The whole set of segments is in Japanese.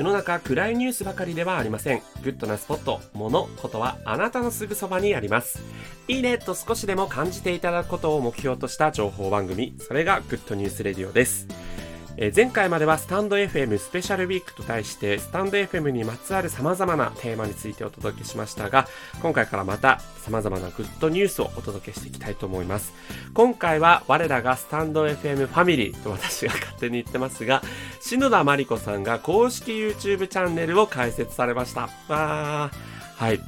世の中暗いニュースばかりではありません。グッドなスポット、物、ことはあなたのすぐそばにあります。いいねと少しでも感じていただくことを目標とした情報番組、それがグッドニュースレディオです。え前回まではスタンド FM スペシャルウィークと題してスタンド FM にまつわる様々なテーマについてお届けしましたが今回からまた様々なグッドニュースをお届けしていきたいと思います。今回は我らがスタンド FM ファミリーと私が勝手に言ってますが篠田真理子さんが公式 YouTube チャンネルを開設されました。あー。はい。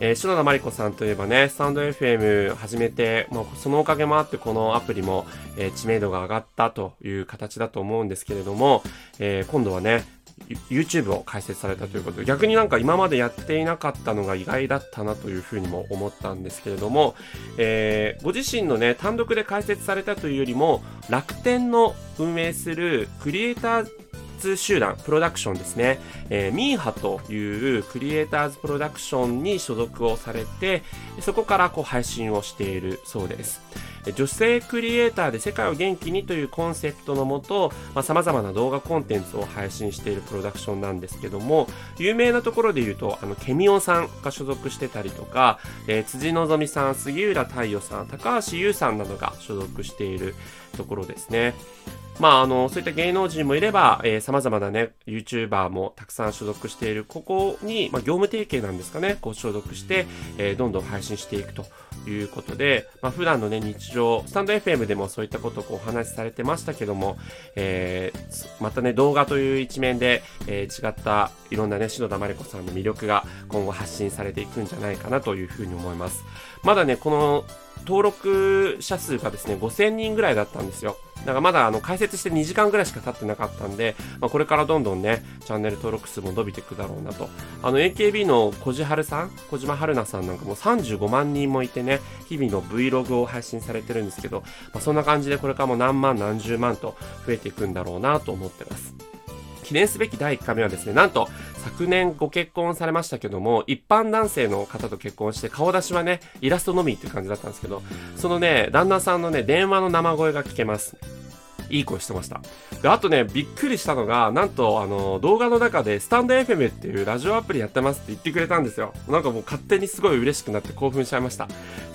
えー、篠田真理子さんといえばね、スタンド FM 始めて、もうそのおかげもあってこのアプリも、えー知名度が上がったという形だと思うんですけれども、えー今度はね、YouTube を開設されたということで、逆になんか今までやっていなかったのが意外だったなというふうにも思ったんですけれども、えーご自身のね、単独で開設されたというよりも、楽天の運営するクリエイターツ集団、プロダクションですね、えーミーハというクリエイターズプロダクションに所属をされて、そこからこう配信をしているそうです。女性クリエイターで世界を元気にというコンセプトのもと、まあ、様々な動画コンテンツを配信しているプロダクションなんですけども、有名なところで言うと、あの、ケミオさんが所属してたりとか、えー辻希美さん、杉浦太陽さん、高橋優さんなどが所属しているところですね。まあ、あの、そういった芸能人もいれば、えー、様々なね、YouTuber もたくさん所属している、ここに、まあ、業務提携なんですかね、こう所属して、えーどんどん配信していくということで、まあ、普段のね、日常、スタンド FM でもそういったことをこうお話しされてましたけども、えーまたね、動画という一面で、えー違ったいろんなね、篠田真理子さんの魅力が今後発信されていくんじゃないかなというふうに思います。まだね、この登録者数がですね、5000人ぐらいだったんですよ。だからまだあの開設して2時間ぐらいしか経ってなかったんで、まあ、これからどんどんね、チャンネル登録数も伸びていくだろうなと。あの AKB の小路春さん、小島春菜さんなんかも35万人もいてね、日々の Vlog を配信されてるんですけど、まあ、そんな感じでこれからも何万何十万と増えていくんだろうなと思ってます。記念すべき第1回目はですね、なんと昨年ご結婚されましたけども、一般男性の方と結婚して顔出しはね、イラストのみっていう感じだったんですけど、そのね、旦那さんのね、電話の生声が聞けます。いい声してました。で、あとね、びっくりしたのが、なんと、あの、動画の中で、スタンド FM っていうラジオアプリやってますって言ってくれたんですよ。なんかもう勝手にすごい嬉しくなって興奮しちゃいました。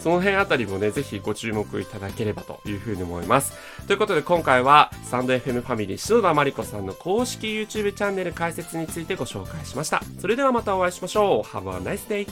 その辺あたりもね、ぜひご注目いただければというふうに思います。ということで、今回は、サンド FM ファミリー、篠田真理子さんの公式 YouTube チャンネル開設についてご紹介しました。それではまたお会いしましょう。Have a nice day!